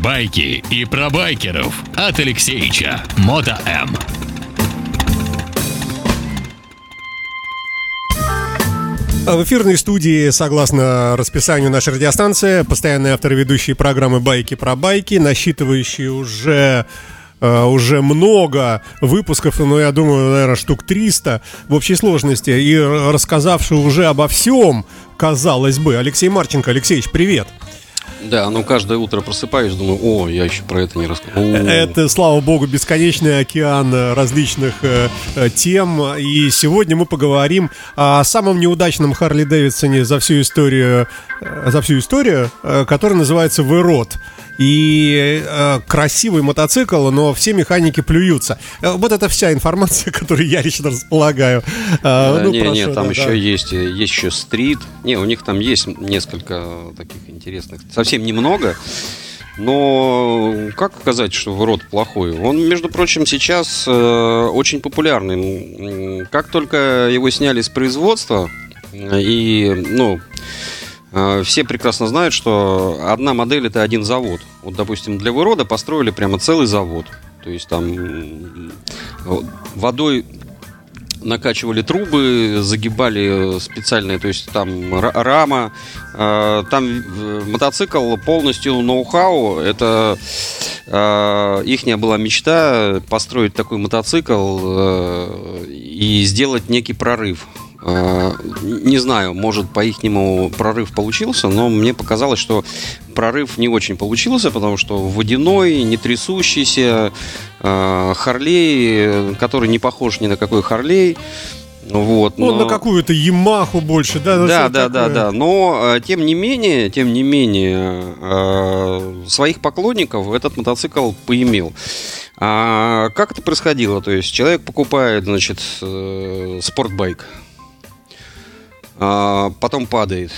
байки и про байкеров от Алексеича Мото М. А В эфирной студии, согласно расписанию нашей радиостанции, постоянные авторы ведущие программы «Байки про байки», насчитывающие уже э, уже много выпусков, ну, я думаю, наверное, штук 300 в общей сложности, и рассказавший уже обо всем, казалось бы. Алексей Марченко. Алексеевич, привет. Да, ну каждое утро просыпаюсь, думаю, о, я еще про это не рассказал. Это, слава богу, бесконечный океан э, различных э, э, тем. И сегодня мы поговорим о самом неудачном Харли Дэвидсоне за всю историю, э, за всю историю, э, который называется Вырод. И э, красивый мотоцикл, но все механики плюются. Э, вот это вся информация, которую я лично располагаю. Э, Да, ну, не, прошу, не, там да, еще да. есть, э, есть еще стрит. Не, у них там есть несколько таких интересных. Совсем немного. Но как сказать, что род плохой? Он, между прочим, сейчас э, очень популярный. Как только его сняли с производства, э, и, ну, э, все прекрасно знают, что одна модель это один завод. Вот, допустим, для вырода построили прямо целый завод. То есть там водой накачивали трубы, загибали специальные, то есть там ра- рама, э, там э, мотоцикл полностью ноу-хау, это их была мечта построить такой мотоцикл э, и сделать некий прорыв. Э, Не знаю, может по ихнему прорыв получился, но мне показалось, что прорыв не очень получился, потому что водяной, не трясущийся, э, Харлей, который не похож ни на какой Харлей. Вот, Он но- на какую-то Ямаху больше, да? да, да, да, такое? да. Но э, тем не менее, тем не менее, своих поклонников этот мотоцикл поимел. А как это происходило? То есть человек покупает, значит, спортбайк, а, потом падает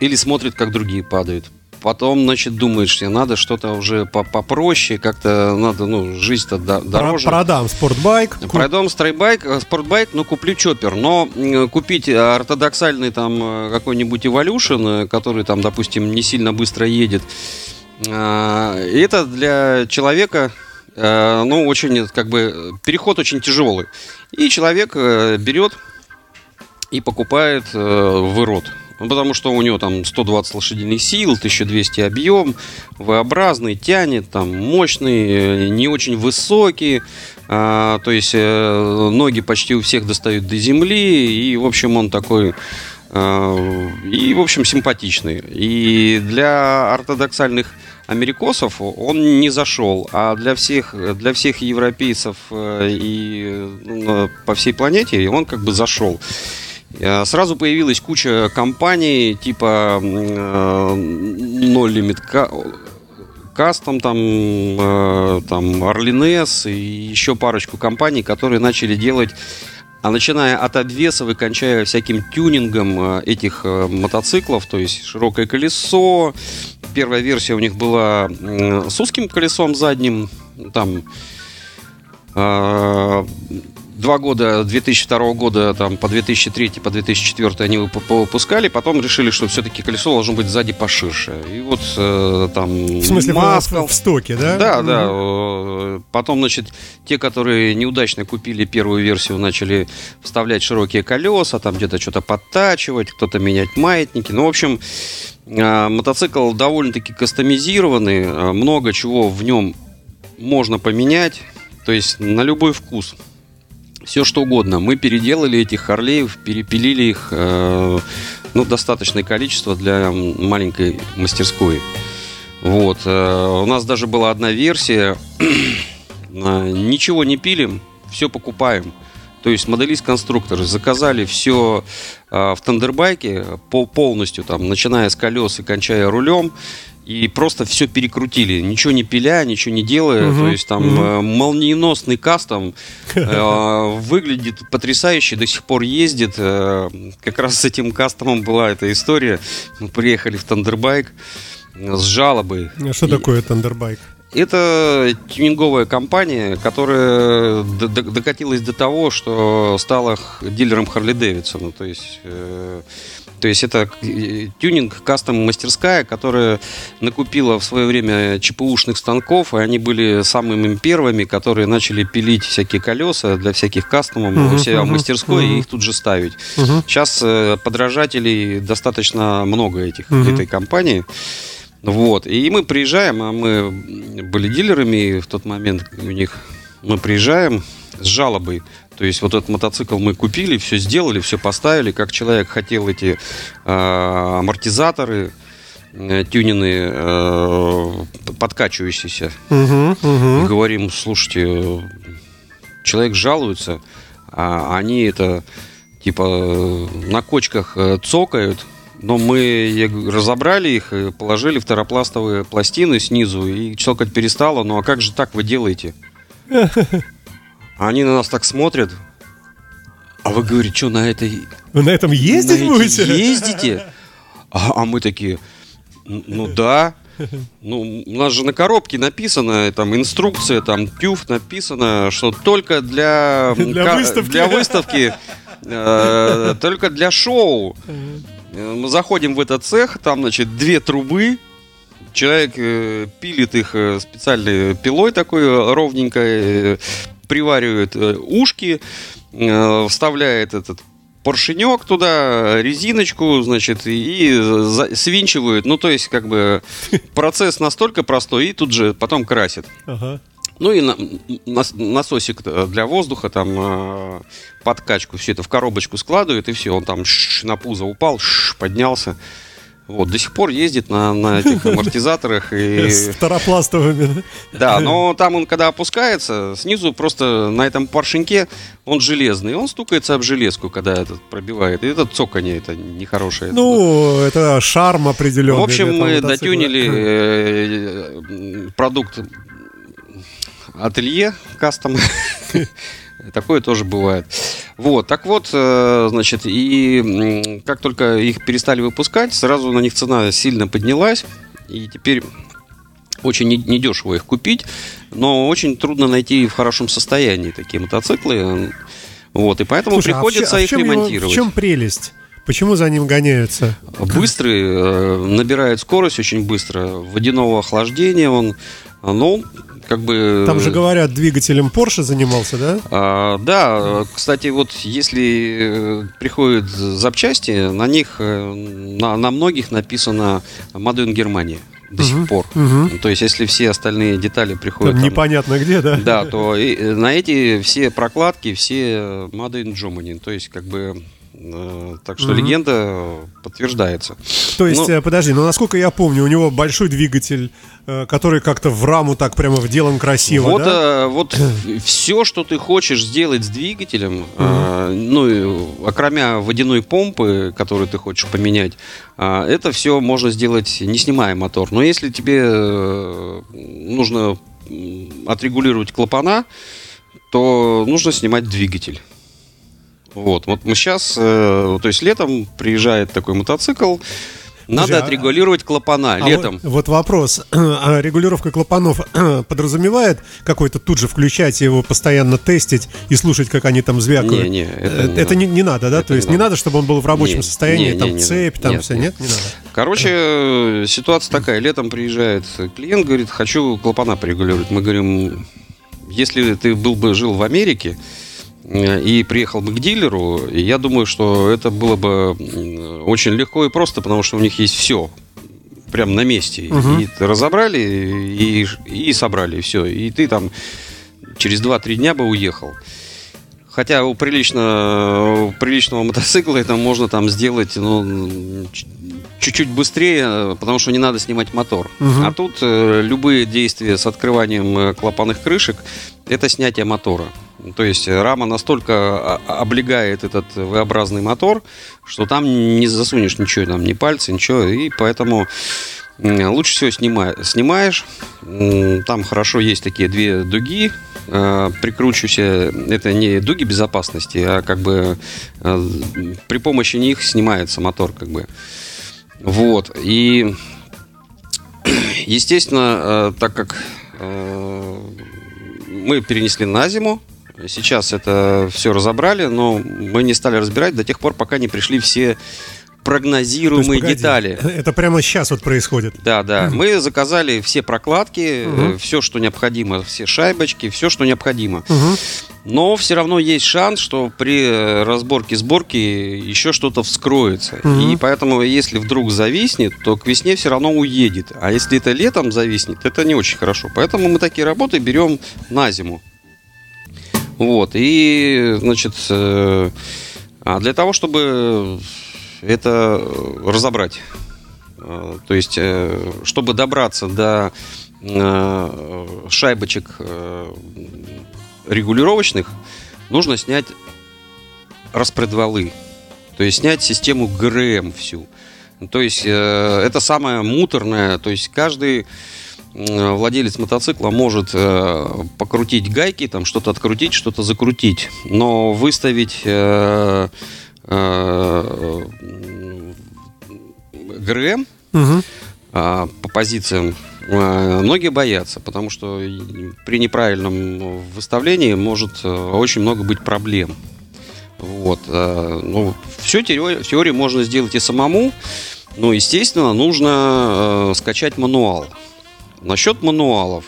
или смотрит, как другие падают. Потом, значит, думаешь, тебе надо что-то уже по- попроще, как-то надо, ну, жизнь-то дороже. Продам спортбайк. Пройдем стрейбайк, э, спортбайк, ну куплю чоппер. Но купить э, ортодоксальный там э, какой-нибудь Evolution, который там, допустим, не сильно быстро едет, это для человека, ну, очень, как бы, переход очень тяжелый. И человек берет и покупает э, вырод. Ну, потому что у него там 120 лошадиных сил, 1200 объем, V-образный, тянет, там мощный, э, не очень высокий. а, то есть э, ноги почти у всех достают до земли. И, в общем, он такой... э, и, в общем, симпатичный. И для ортодоксальных америкосов он не зашел, а для всех, для всех европейцев э, и ну, по всей планете он как бы зашел. Э, Сразу появилась куча компаний типа э, No Limit Custom, там, э, там Orlines и еще парочку компаний, которые начали делать а начиная от обвесов и кончая всяким тюнингом этих мотоциклов, то есть широкое колесо. Первая версия у них была с узким колесом задним, там два года, 2002 года, там, по 2003, по 2004 они выпу- выпускали, потом решили, что все-таки колесо должно быть сзади поширше. И вот э, там... В смысле, Маскал- в, в стоке, да? да, Мгм. да. э, Потом, значит, те, которые неудачно купили первую версию, начали вставлять широкие колеса, там где-то что-то подтачивать, кто-то менять маятники. Ну, в общем, э, мотоцикл довольно-таки кастомизированный, э, много чего в нем можно поменять, то есть на любой вкус. Все что угодно. Мы переделали этих Харлеев, перепилили их, э, ну, достаточное количество для маленькой мастерской. Вот. э, У нас даже была одна версия. э, Ничего не пилим, все покупаем. То есть моделист-конструкторы заказали все в Тандербайке по- полностью, там, начиная с колес и кончая рулем, и просто все перекрутили, ничего не пиля, ничего не делая. Мгм, То есть там мгм. э, молниеносный кастом э, выглядит потрясающе, до сих пор ездит. Э, Как раз с этим кастомом была эта история. Мы приехали в Тандербайк с жалобой. Что И- такое Тандербайк? это тюнинговая компания, которая докатилась до того, что стала дилером Харли Дэвидсона. То есть э, То есть это э, тюнинг кастом мастерская, которая накупила в свое время ЧПУшных станков, и они были самыми первыми, которые начали пилить всякие колеса для всяких кастомов Мгм, у себя в мгм, мастерской мгм. и их тут же ставить. Мгм. Сейчас э, подражателей достаточно много этих Мгм. этой компании. Вот. И мы приезжаем, а мы были дилерами в тот момент у них. Мы приезжаем с жалобой. То есть вот этот мотоцикл мы купили, все сделали, все поставили, как человек хотел эти э, амортизаторы э, тюнины э, подкачивающиеся. Мгм, И мгм. говорим, слушайте, э, человек жалуется, а они это типа э, на кочках э, цокают, но мы разобрали их, и положили второпластовые пластины снизу, и цокать перестало. Ну а как же так вы делаете? Они на нас так смотрят. А вы говорите, что на этой Вы на этом ездить на будете? Ездите? А, а мы такие, «Н- ну да. Ну, у нас же на коробке написано, там инструкция, там тюф написано, что только для, Для выставки. для выставки, э, только для шоу. Э, Мы заходим в этот цех, там, значит, две трубы. Человек э, пилит их э, специальной пилой такой ровненькой, э, приваривает э, ушки, э, вставляет этот поршенек туда, резиночку, значит, и свинчивают. Ну, то есть, как бы, процесс настолько простой, и тут же потом красит. Ага. Ну и на- нас- насосик для воздуха, там э, подкачку, все это в коробочку складывают, и все, он там ш- на пузо упал, ш- поднялся. Вот, до сих пор ездит на, на этих амортизаторах. И, С второпластовыми. да, но там он, когда опускается, снизу просто на этом поршеньке он железный. Он стукается об железку, когда этот пробивает. И это цоканье, это нехорошее. Ну, это шарм определенный. В общем, мы дотюнили э, м, продукт ателье кастом. Такое тоже бывает. Вот, так вот, э, значит, и как только их перестали выпускать, сразу на них цена сильно поднялась, и теперь очень не- недешево их купить, но очень трудно найти в хорошем состоянии такие мотоциклы. Вот, и поэтому Слушай, а в приходится а в их его- ремонтировать. В чем прелесть? Почему за ним гоняются? Быстрый, э, набирает скорость очень быстро. Водяного охлаждения он, ну, как бы... Там же говорят, двигателем Porsche занимался, да? А, да, э, кстати, вот если э, приходят запчасти, на них, э, на, на многих написано Made Германия до сих пор. Мгм. То есть, если все остальные детали приходят... Там там- непонятно где, да? да, то и, э, на эти все прокладки, все Made in Germany. То есть, как бы... э, Так что Мгм. легенда подтверждается. То есть, Ну- э, подожди, ну насколько я помню, у него большой двигатель, э, который как-то в раму так прямо вделан красиво, вот, да? э, вот все, что ты хочешь сделать с двигателем, э, ну, и, окромя водяной помпы, которую ты хочешь поменять, э, это все можно сделать, не снимая мотор. Но если тебе нужно отрегулировать клапана, то нужно снимать двигатель. Вот, вот мы сейчас, то есть летом приезжает такой мотоцикл, надо Слушай, а- отрегулировать клапана А летом. Вот, вот вопрос. А регулировка клапанов подразумевает какой-то тут же включать его постоянно тестить и слушать, как они там звякают? Не, не, это Э, не это надо. не, не надо, да? Это То есть не не надо. надо, чтобы он был в рабочем Не, состоянии, не, там не, не цепь, там Нет, все, нет. нет? Не надо. Короче, э, ситуация такая. Летом приезжает клиент, говорит, хочу клапана порегулировать. Мы говорим, если ты был бы жил в Америке э, и приехал бы к дилеру, я думаю, что это было бы очень легко и просто, потому что у них есть все прям на месте. Мгм. И разобрали, и, и собрали, все. И ты там через 2-3 дня бы уехал. Хотя у, прилично, у приличного мотоцикла это можно там сделать ну, чуть-чуть быстрее, потому что не надо снимать мотор. Мгм. А тут э, любые действия с открыванием э, клапанных крышек это снятие мотора. То есть рама настолько а- облегает этот V-образный мотор, что там не засунешь ничего, там ни пальцы, ничего. И поэтому лучше всего снимай- снимаешь. Там хорошо есть такие две дуги, э, прикручивающие. Это не дуги безопасности, а как бы э, при помощи них снимается мотор, как бы. Вот. И естественно, э, так как э, мы перенесли на зиму, сейчас это все разобрали, но мы не стали разбирать до тех пор, пока не пришли все прогнозируемые погоди, детали. Это прямо сейчас вот происходит. Да, да. Мы заказали все прокладки, Мгм. все, что необходимо, все шайбочки, все, что необходимо. Мгм. Но все равно есть шанс, что при э, разборке сборке еще что-то вскроется. Мгм. И поэтому, если вдруг зависнет, то к весне все равно уедет. А если это летом зависнет, это не очень хорошо. Поэтому мы такие работы берем на зиму. Вот. И, значит, э, а для того, чтобы это разобрать, э, то есть, э, чтобы добраться до шайбочек регулировочных, нужно снять распредвалы. То есть снять систему ГРМ всю. То есть э, это самое муторное. То есть каждый владелец мотоцикла может э, покрутить гайки, там что-то открутить, что-то закрутить. Но выставить э, э, ГРМ Мгм. а, по позициям а, многие боятся, потому что при неправильном выставлении может э, очень много быть проблем. Вот. а, Ну, все теории, в теории можно сделать и самому, но, естественно, нужно э, скачать мануал. Насчет мануалов.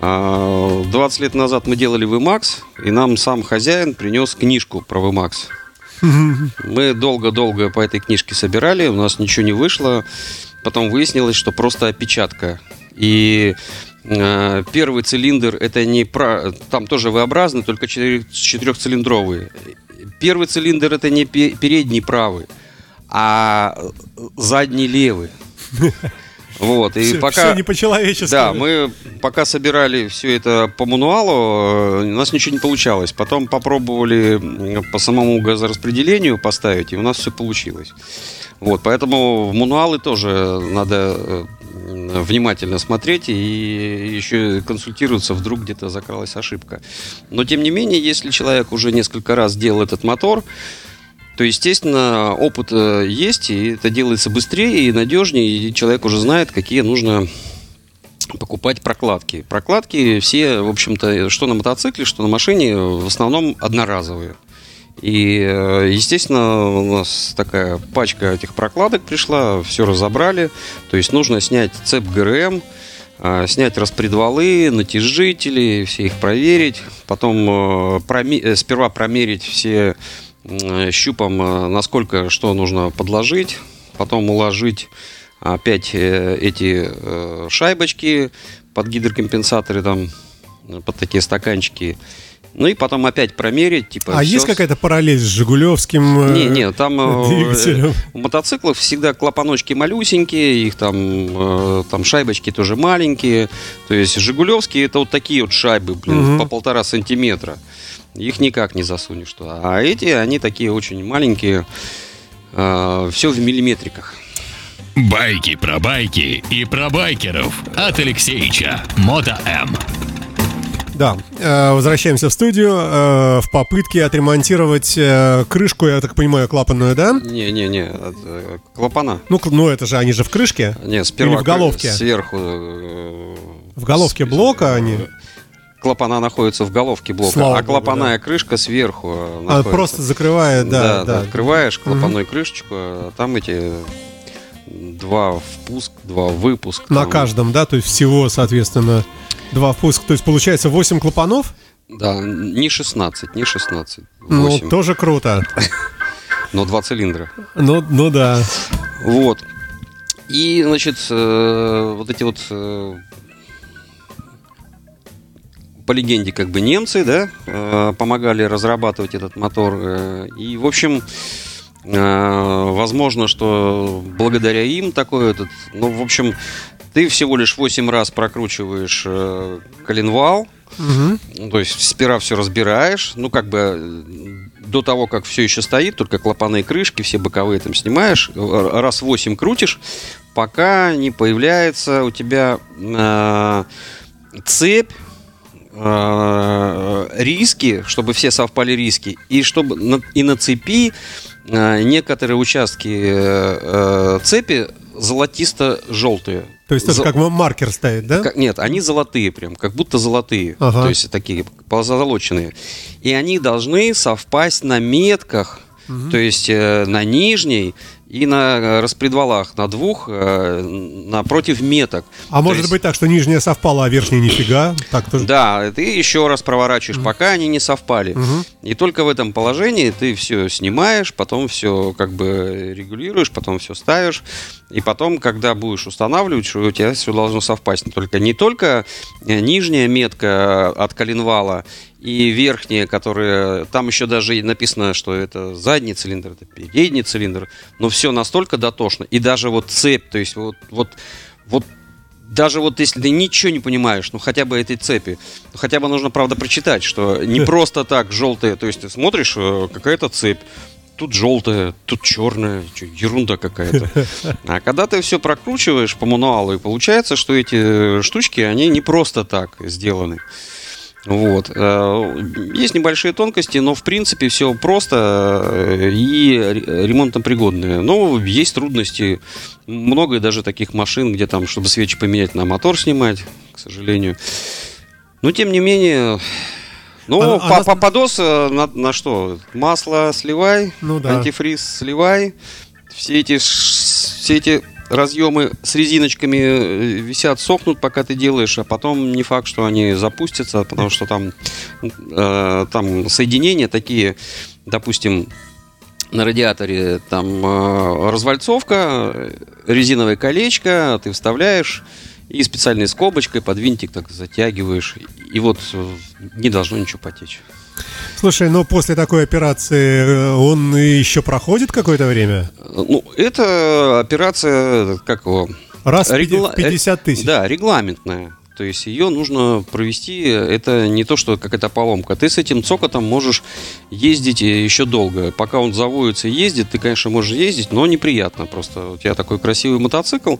А, 20 лет назад мы делали VMAX, и нам сам хозяин принес книжку про VMAX. Мы долго-долго по этой книжке собирали, у нас ничего не вышло. Потом выяснилось, что просто опечатка. И э, первый цилиндр это не про... Там тоже V-образный, только четыре- четырехцилиндровый. Первый цилиндр это не пе- передний правый, а задний левый. Вот, и Всё- пока... всё не по-человечески. Да, мы пока собирали все это по мануалу, э, у нас ничего не получалось. Потом попробовали по самому газораспределению поставить, и у нас все получилось. Вот, поэтому в мануалы тоже надо э, внимательно смотреть и еще консультироваться, вдруг где-то закралась ошибка. Но тем не менее, если человек уже несколько раз делал этот мотор, то, естественно, опыт э, есть, и это делается быстрее и надежнее, и человек уже знает, какие нужно покупать прокладки. Прокладки все, в общем-то, что на мотоцикле, что на машине, в основном одноразовые. И, э, естественно, у нас такая пачка этих прокладок пришла, все разобрали. То есть нужно снять цеп ГРМ, а, снять распредвалы, натяжители, все их проверить. Потом э, проме- э, сперва промерить все щупом, э, насколько что нужно подложить. Потом уложить опять э, эти э, шайбочки под гидрокомпенсаторы там, э, под такие стаканчики. Ну и потом опять промерить. Типа, А всё есть какая-то параллель с Жигулевским? э, не, не, там э, у мотоциклов всегда клапаночки малюсенькие, их там, э, там шайбочки тоже маленькие. То есть Жигулевские это вот такие вот шайбы, блин, Мгм. по полтора сантиметра. Их никак не засунешь туда. А эти, они такие очень маленькие. все в миллиметриках. Байки про байки и про байкеров от Алексеича. Мото М. Да, э, возвращаемся в студию э, в попытке отремонтировать э, крышку, я так понимаю, клапанную, да? Не-не-не, это клапана. Ну, ну это же они же в крышке. Не, сперва Или в головке? Сверху. э, В головке блока они? Клапана находятся в головке блока, Слава а богу, клапаная крышка сверху. э, А, находится. просто закрывает, да, да. Открываешь клапаной крышечку, а там эти два впуск, два выпуск. На там. каждом, да, то есть всего, соответственно, два впуска. То есть получается 8 клапанов? Да, не 16, не 16, 8, Ну, тоже круто. но два цилиндра. Ну, ну да. Вот. И, значит, э, вот эти вот по легенде, как бы немцы, да, э, помогали разрабатывать этот мотор. э, И, в общем, э, возможно, что благодаря им такой этот, ну, в общем, ты всего лишь 8 раз прокручиваешь коленвал, ну, То есть сперва все разбираешь, ну как бы до того, как все еще стоит, только клапаны и крышки, все боковые там снимаешь, раз 8 крутишь, пока не появляется у тебя э, цепь, риски, чтобы все совпали риски, и чтобы и на цепи э, некоторые участки э, э, цепи золотисто-желтые. То есть это За- как маркер стоит, да? как- нет, они золотые прям, как будто золотые. Ага. То есть такие позолоченные. И они должны совпасть на метках. То есть э, на нижней и на распредвалах на двух э, напротив меток. А может есть, быть так, что нижняя совпала, а верхняя нифига? Так тоже. Да, ты еще раз проворачиваешь, пока они не совпали. Мгм. И только в этом положении ты все снимаешь, потом все как бы регулируешь, потом все ставишь. И потом, когда будешь устанавливать, что у тебя все должно совпасть. Только не только э, нижняя метка от коленвала и верхняя, которая... Там еще даже и написано, что это задний цилиндр, это передний цилиндр. Но все настолько дотошно. И даже вот цепь, то есть вот, вот, вот даже вот если ты ничего не понимаешь, ну хотя бы этой цепи, ну, хотя бы нужно, правда, прочитать, что не просто так желтая, то есть ты смотришь, э, какая-то цепь, тут желтая, тут черная, чё, ерунда какая-то. А когда ты все прокручиваешь по мануалу, и получается, что эти штучки, они не просто так сделаны. Вот. Э, Есть небольшие тонкости, но в принципе все просто э, и ре- ремонтопригодное. Но есть трудности. Много даже таких машин, где там, чтобы свечи поменять, на мотор снимать, к сожалению. Но тем не менее, ну, А- а по- по- подос э, на, на что? Масло сливай, Ну да. антифриз сливай. Все эти, все эти разъемы с резиночками э, висят, сохнут, пока ты делаешь, а потом не факт, что они запустятся, потому что там, э, там соединения такие, допустим, на радиаторе там э, развальцовка, резиновое колечко, ты вставляешь и специальной скобочкой под винтик так затягиваешь, и вот э, не должно ничего потечь. Слушай, но после такой операции э, он еще проходит какое-то время? Э, Ну, это операция, как его, Раз Регла- 50 тысяч. Да, регламентная. То есть ее нужно провести, это не то, что какая-то поломка. Ты с этим цокотом можешь ездить э, еще долго. Пока он заводится и ездит, ты, конечно, можешь ездить, но неприятно. Просто у тебя такой красивый мотоцикл,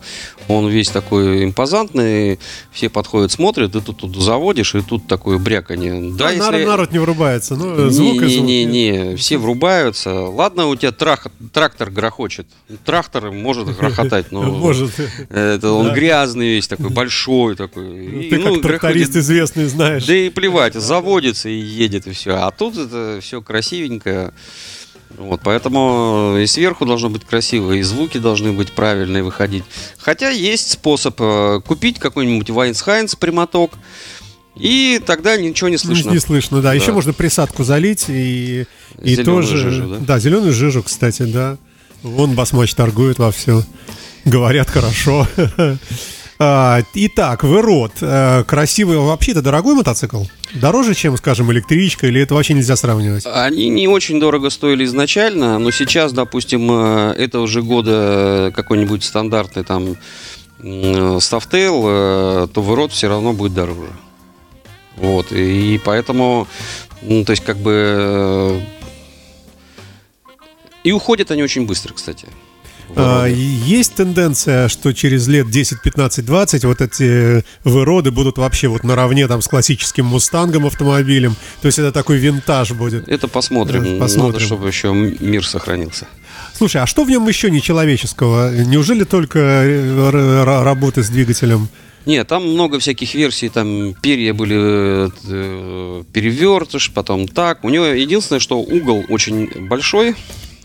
он весь такой импозантный, все подходят, смотрят, ты тут, тут заводишь, и тут такое бряканье. Да, Да, народ, народ не врубается. Ну, не, звук и не, звук. не, не, все врубаются. Ладно, у тебя трах- трактор грохочет. Трактор может грохотать, но Может. это он грязный весь такой, большой такой. И, Ты ну, как тракторист грохочет. известный знаешь. Да и плевать, заводится и едет, и все. А тут это все красивенько. Вот, поэтому и сверху должно быть красиво, и звуки должны быть правильные выходить. Хотя есть способ э, купить какой-нибудь Вайнс прямоток, и тогда ничего не слышно. Не слышно, да. Еще Да. можно присадку залить и, и тоже. жижу, да? зеленую жижу, кстати, да. Вон Басмач торгует во все. Говорят хорошо. А, Итак, Верот. э, Красивый, вообще-то дорогой мотоцикл? Дороже, чем, скажем, электричка, или это вообще нельзя сравнивать? Они не очень дорого стоили изначально, но сейчас, допустим, э, этого же года какой-нибудь стандартный там Softail, э, то вырод все равно будет дороже. Вот, и поэтому, ну, то есть, как бы... э, И уходят они очень быстро, кстати. А, выроды. Есть тенденция, что через лет 10, 15, 20 вот эти выроды будут вообще вот наравне там с классическим мустангом автомобилем. То есть это такой винтаж будет. Это посмотрим. Э, посмотрим. Надо, чтобы еще мир сохранился. Слушай, а что в нем еще нечеловеческого? Неужели только э, работы с двигателем? Нет, там много всяких версий, там перья были э, перевертыш, потом так. У него единственное, что угол очень большой,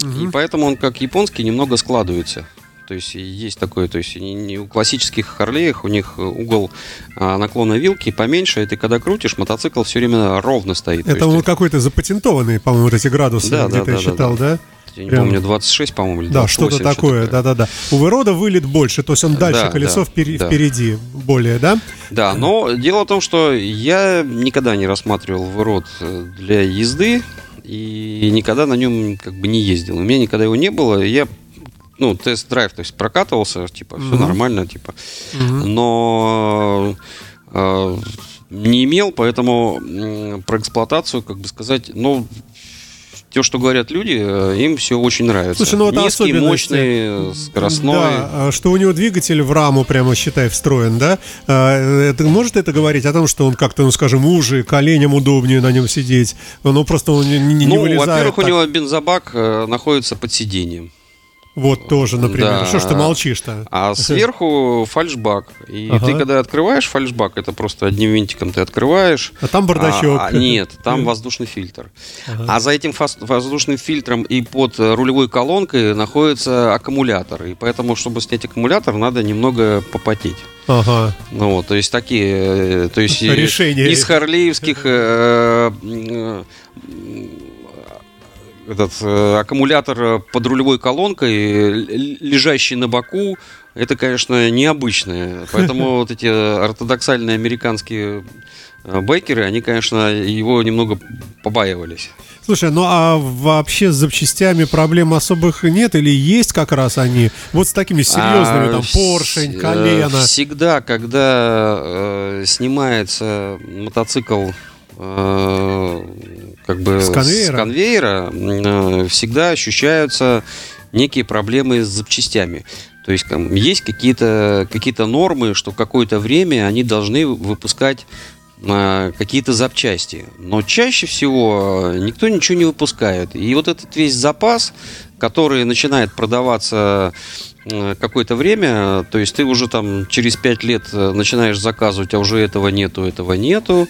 и поэтому он как японский немного складывается. То есть есть такое, то есть не- у классических Харлеях у них угол а, наклона вилки поменьше, и ты когда крутишь, мотоцикл все время ровно стоит. То Это он какой-то запатентованный, по-моему, вот эти градусы Да, да, где-то да, я да, читал, да? я не прям- помню, 26, по-моему, или Да, 28, что-то такое, да-да-да. У Вырода вылет больше, то есть он дальше Да, колесо да, впери- да. впереди более, да? Да, но дело в том, что я никогда не рассматривал ворот э, для езды и никогда на нем как бы не ездил. У меня никогда его не было. Я ну, тест-драйв, то есть прокатывался, типа, все Мгм. нормально, типа. Мгм. Но э, не имел, поэтому м, про эксплуатацию, как бы сказать, ну, то, что говорят люди, э, им все очень нравится. Слушай, ну это Низкий, особенности. мощный, скоростной. Да, а, что у него двигатель в раму прямо, считай, встроен, да? А, Это, может это говорить о том, что он как-то, ну, скажем, уже, коленям удобнее на нем сидеть? Ну, просто он не, не- ну, вылезает во-первых, у него бензобак э, находится под сиденьем. Вот тоже, например. Да. Что ж ты молчишь-то? А сверху фальшбак. И Ага. ты когда открываешь фальшбак, это просто одним винтиком ты открываешь. А там бардачок. А, а, нет, там воздушный фильтр. Ага. А за этим воздушным фильтром и под рулевой колонкой находится аккумулятор. И поэтому, чтобы снять аккумулятор, надо немного попотеть. Ага. Ну вот, то есть такие, э, то есть Решения. из харлеевских э, э, этот э, аккумулятор э, под рулевой колонкой, э, лежащий на боку, это, конечно, необычное. Поэтому вот эти ортодоксальные американские байкеры, они, конечно, его немного побаивались. Слушай, ну а вообще с запчастями проблем особых нет или есть как раз они? Вот с такими серьезными, А, там, поршень, колено. Всегда, когда э, снимается мотоцикл э, как бы С конвейера? конвейера, э, всегда ощущаются некие проблемы с запчастями. То есть там, есть какие-то какие нормы, что какое-то время они должны выпускать э, какие-то запчасти. Но чаще всего э, никто ничего не выпускает. И вот этот весь запас, который начинает продаваться э, какое-то время, то есть ты уже там через 5 лет начинаешь заказывать, а уже этого нету, этого нету,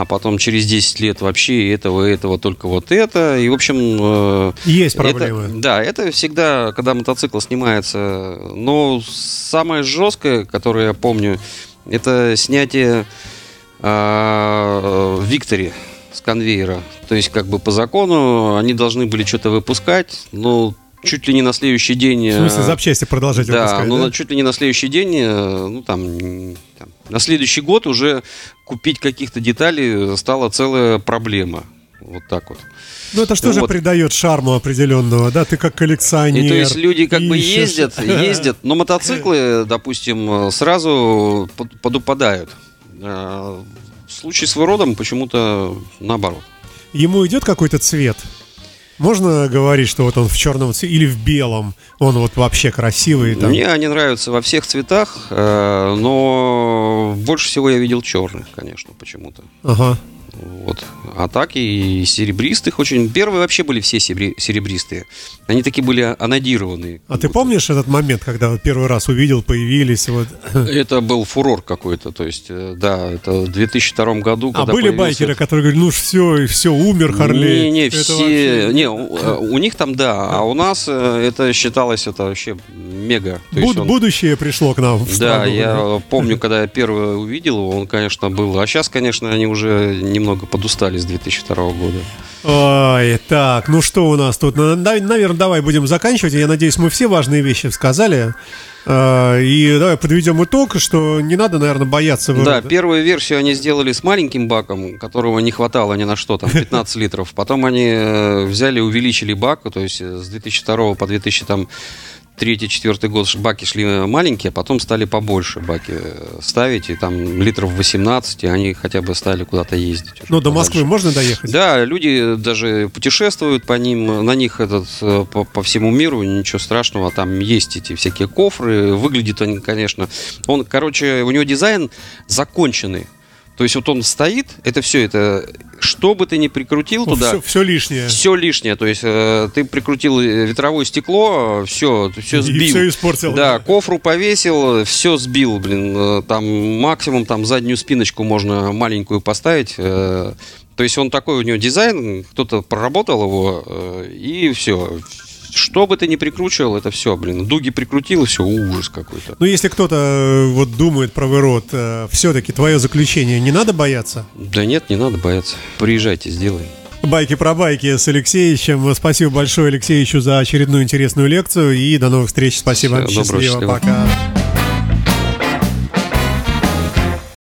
а потом через 10 лет вообще этого, этого, только вот это. И, в общем... э, Есть это- проблемы. да, это всегда, когда мотоцикл снимается. Но самое жесткое, которое я помню, это снятие а, в Викторе с конвейера. То есть, как бы по закону они должны были что-то выпускать, но чуть ли не на следующий день... В смысле, э, запчасти продолжать да, выпускать, ну да? чуть ли не на следующий день, э, ну там, там, на следующий год уже купить каких-то деталей стала целая проблема. Вот так вот. Ну это что же вот. придает шарму определенного, да? Ты как коллекционер. И то есть люди как бы ищешь. ездят, ездят, но мотоциклы, допустим, сразу под- подупадают. А В случае с выродом почему-то наоборот. Ему идет какой-то цвет? Можно говорить, что вот он в черном цвете или в белом? Он вот вообще красивый. Там. Мне они нравятся во всех цветах, э, но больше всего я видел черных, конечно, почему-то. Ага. Вот. А так и серебристых очень. Первые вообще были все серебри- серебристые. Они такие были анодированные. А ты помнишь этот момент, когда первый раз увидел, появились вот? Это был фурор какой-то. То есть, э, да, это в 2002 году. А были байкеры, которые говорили, ну все, все, умер Харлей. Не, не, Это все. вообще- Не, у, э, у них там да, а у нас э, это считалось это вообще мега. То Буд- он- Будущее пришло к нам Да, страну. я помню, когда я первый увидел его, он, конечно, был. А сейчас, конечно, они уже немного подустали с 2002 года. Ой, так, ну что у нас тут? Наверное, давай будем заканчивать. Я надеюсь, мы все важные вещи сказали. А, И давай подведем итог, что не надо, наверное, бояться Да, первую версию они сделали с маленьким баком, которого не хватало ни на что, там 15 литров. Потом они э, взяли, увеличили бак, то есть э, с 2002 по 2003 четвертый год баки шли маленькие, а потом стали побольше баки э, ставить, и там литров 18, и они хотя бы стали куда-то ездить. Ну, до. Москвы можно доехать? Да, люди даже путешествуют по ним, на них этот э, по, по всему миру, ничего страшного, там есть эти всякие кофры, выглядит они, конечно, он, короче, у него дизайн законченный. То есть вот он стоит, это все, это что бы ты ни прикрутил туда, все, лишнее. все лишнее. То есть э, ты прикрутил э, ветровое стекло, все, все И сбил. все испортил. Да, кофру повесил, все сбил, блин. э, Там максимум там заднюю спиночку можно маленькую поставить. э, То есть он такой, у него дизайн, кто-то проработал его, э, и все. Что бы ты ни прикручивал, это все, блин. Дуги прикрутил, и все, ужас какой-то. Ну, если кто-то э, вот думает про вырод, все-таки твое заключение не надо бояться? Да нет, не надо бояться. Приезжайте, сделаем. Байки про байки с Алексеевичем. Спасибо большое Алексеевичу за очередную интересную лекцию. И до новых встреч. Спасибо. Всего доброго, Счастливо. счастливо. Пока.